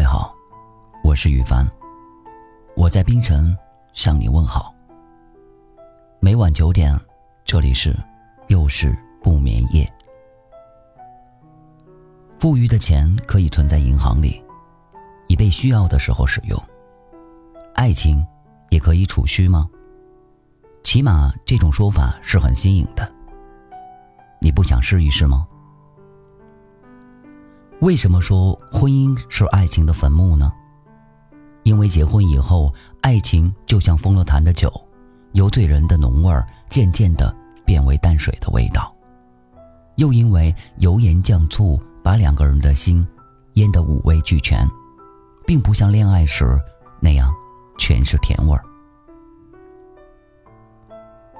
位好，我是雨凡，我在冰城向你问好。每晚九点，这里是又是不眠夜。富余的钱可以存在银行里，以备需要的时候使用。爱情也可以储蓄吗？起码这种说法是很新颖的。你不想试一试吗？为什么说婚姻是爱情的坟墓呢？因为结婚以后，爱情就像封了坛的酒，由醉人的浓味儿渐渐的变为淡水的味道；又因为油盐酱醋把两个人的心腌得五味俱全，并不像恋爱时那样全是甜味儿。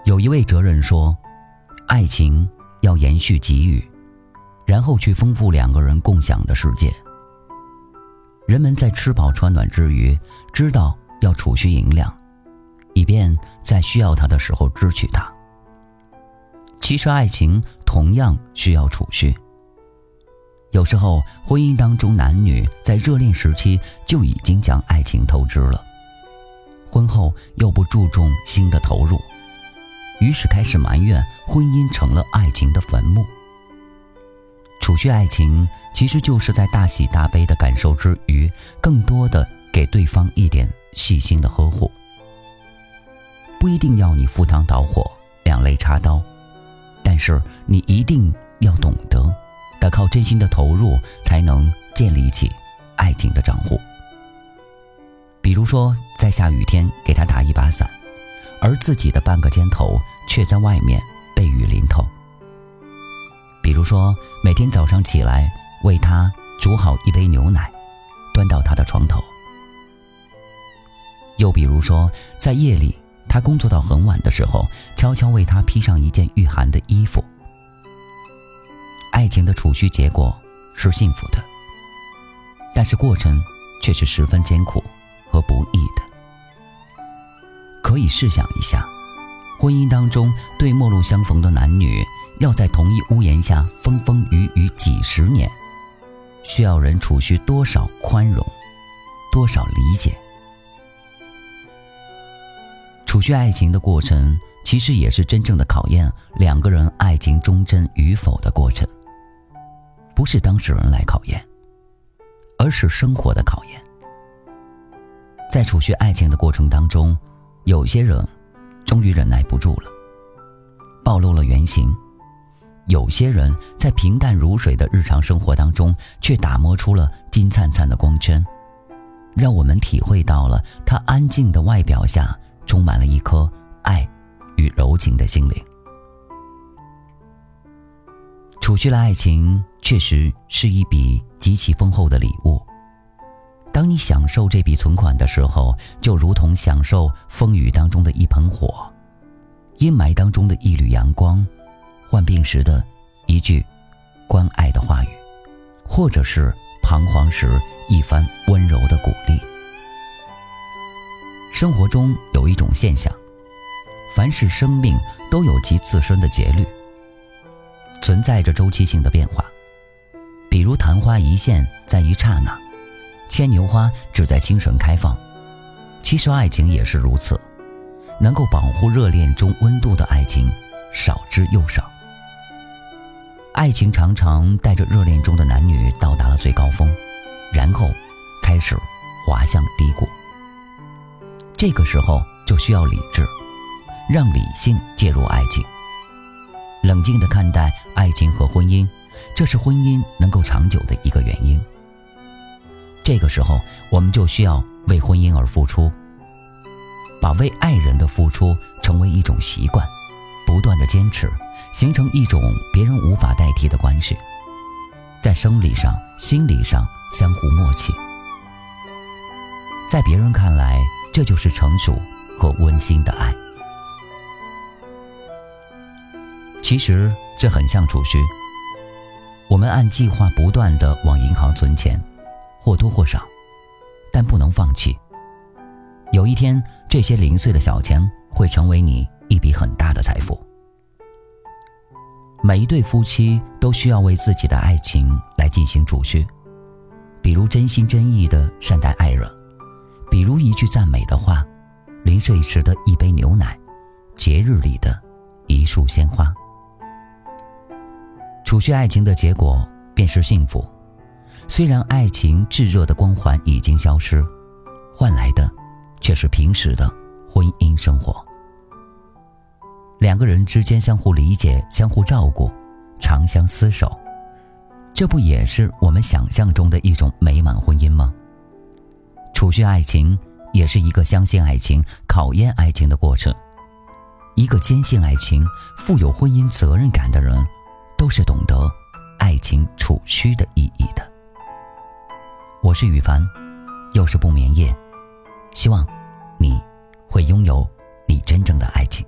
有一位哲人说：“爱情要延续给予。”然后去丰富两个人共享的世界。人们在吃饱穿暖之余，知道要储蓄银两，以便在需要它的时候支取它。其实，爱情同样需要储蓄。有时候，婚姻当中男女在热恋时期就已经将爱情透支了，婚后又不注重新的投入，于是开始埋怨婚姻成了爱情的坟墓。储蓄爱情，其实就是在大喜大悲的感受之余，更多的给对方一点细心的呵护。不一定要你赴汤蹈火、两肋插刀，但是你一定要懂得，得靠真心的投入，才能建立起爱情的账户。比如说，在下雨天给他打一把伞，而自己的半个肩头却在外面被雨淋透。比如说，每天早上起来为他煮好一杯牛奶，端到他的床头；又比如说，在夜里他工作到很晚的时候，悄悄为他披上一件御寒的衣服。爱情的储蓄结果是幸福的，但是过程却是十分艰苦和不易的。可以试想一下，婚姻当中对陌路相逢的男女。要在同一屋檐下风风雨雨几十年，需要人储蓄多少宽容，多少理解？储蓄爱情的过程，其实也是真正的考验两个人爱情忠贞与否的过程。不是当事人来考验，而是生活的考验。在储蓄爱情的过程当中，有些人终于忍耐不住了，暴露了原形。有些人在平淡如水的日常生活当中，却打磨出了金灿灿的光圈，让我们体会到了他安静的外表下充满了一颗爱与柔情的心灵。储蓄了爱情，确实是一笔极其丰厚的礼物。当你享受这笔存款的时候，就如同享受风雨当中的一盆火，阴霾当中的一缕阳光。患病时的一句关爱的话语，或者是彷徨时一番温柔的鼓励。生活中有一种现象，凡是生命都有其自身的节律，存在着周期性的变化。比如昙花一现在一刹那，牵牛花只在清晨开放。其实爱情也是如此，能够保护热恋中温度的爱情少之又少。爱情常常带着热恋中的男女到达了最高峰，然后开始滑向低谷。这个时候就需要理智，让理性介入爱情，冷静的看待爱情和婚姻，这是婚姻能够长久的一个原因。这个时候，我们就需要为婚姻而付出，把为爱人的付出成为一种习惯，不断的坚持。形成一种别人无法代替的关系，在生理上、心理上相互默契，在别人看来，这就是成熟和温馨的爱。其实这很像储蓄，我们按计划不断的往银行存钱，或多或少，但不能放弃。有一天，这些零碎的小钱会成为你一笔很大的财富。每一对夫妻都需要为自己的爱情来进行储蓄，比如真心真意的善待爱人，比如一句赞美的话，临睡时的一杯牛奶，节日里的一束鲜花。储蓄爱情的结果便是幸福，虽然爱情炙热的光环已经消失，换来的却是平时的婚姻生活。两个人之间相互理解、相互照顾，长相厮守，这不也是我们想象中的一种美满婚姻吗？储蓄爱情也是一个相信爱情、考验爱情的过程。一个坚信爱情、富有婚姻责任感的人，都是懂得爱情储蓄的意义的。我是羽凡，又是不眠夜，希望你会拥有你真正的爱情。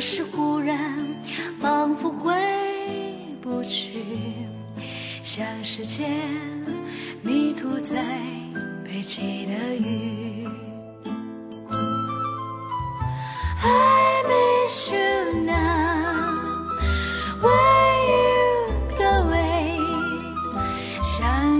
可是忽然，仿佛回不去，像时间迷途在北极的雨。I miss you now。曾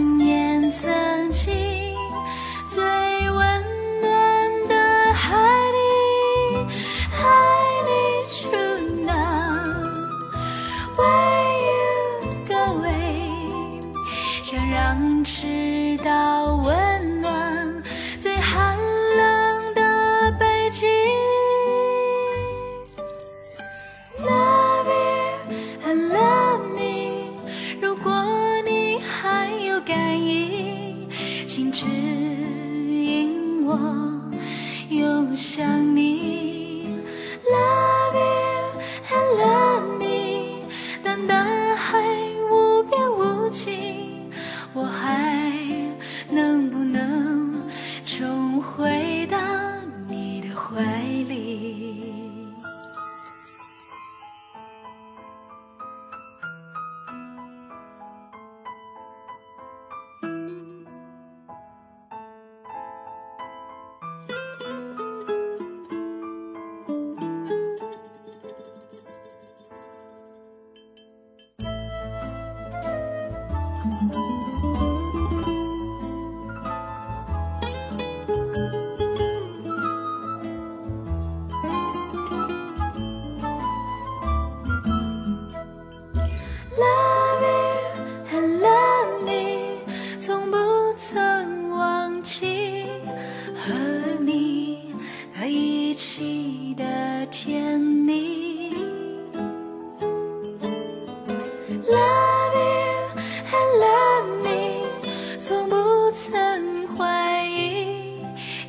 从不曾怀疑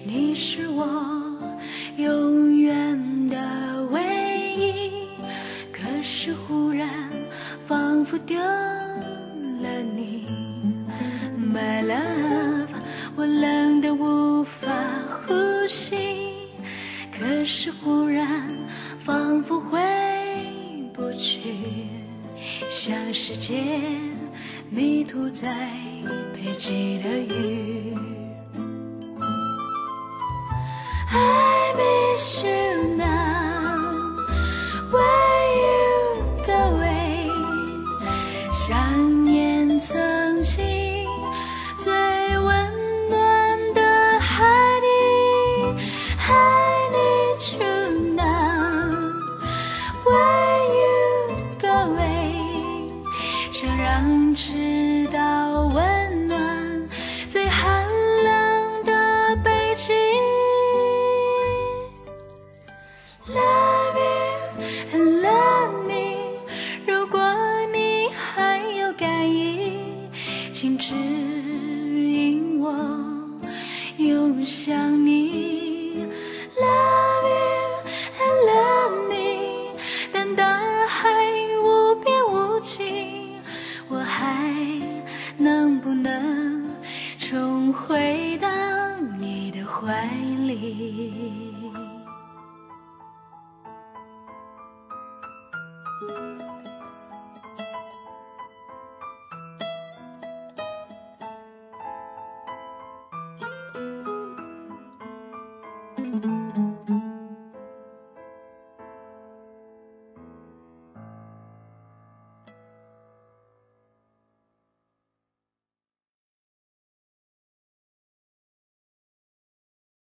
你是我永远的唯一，可是忽然仿佛丢了你，My love，我冷得无法呼吸，可是忽然仿佛回不去，像时间迷途在。北极的雨。I miss you now, where you go away，想念曾经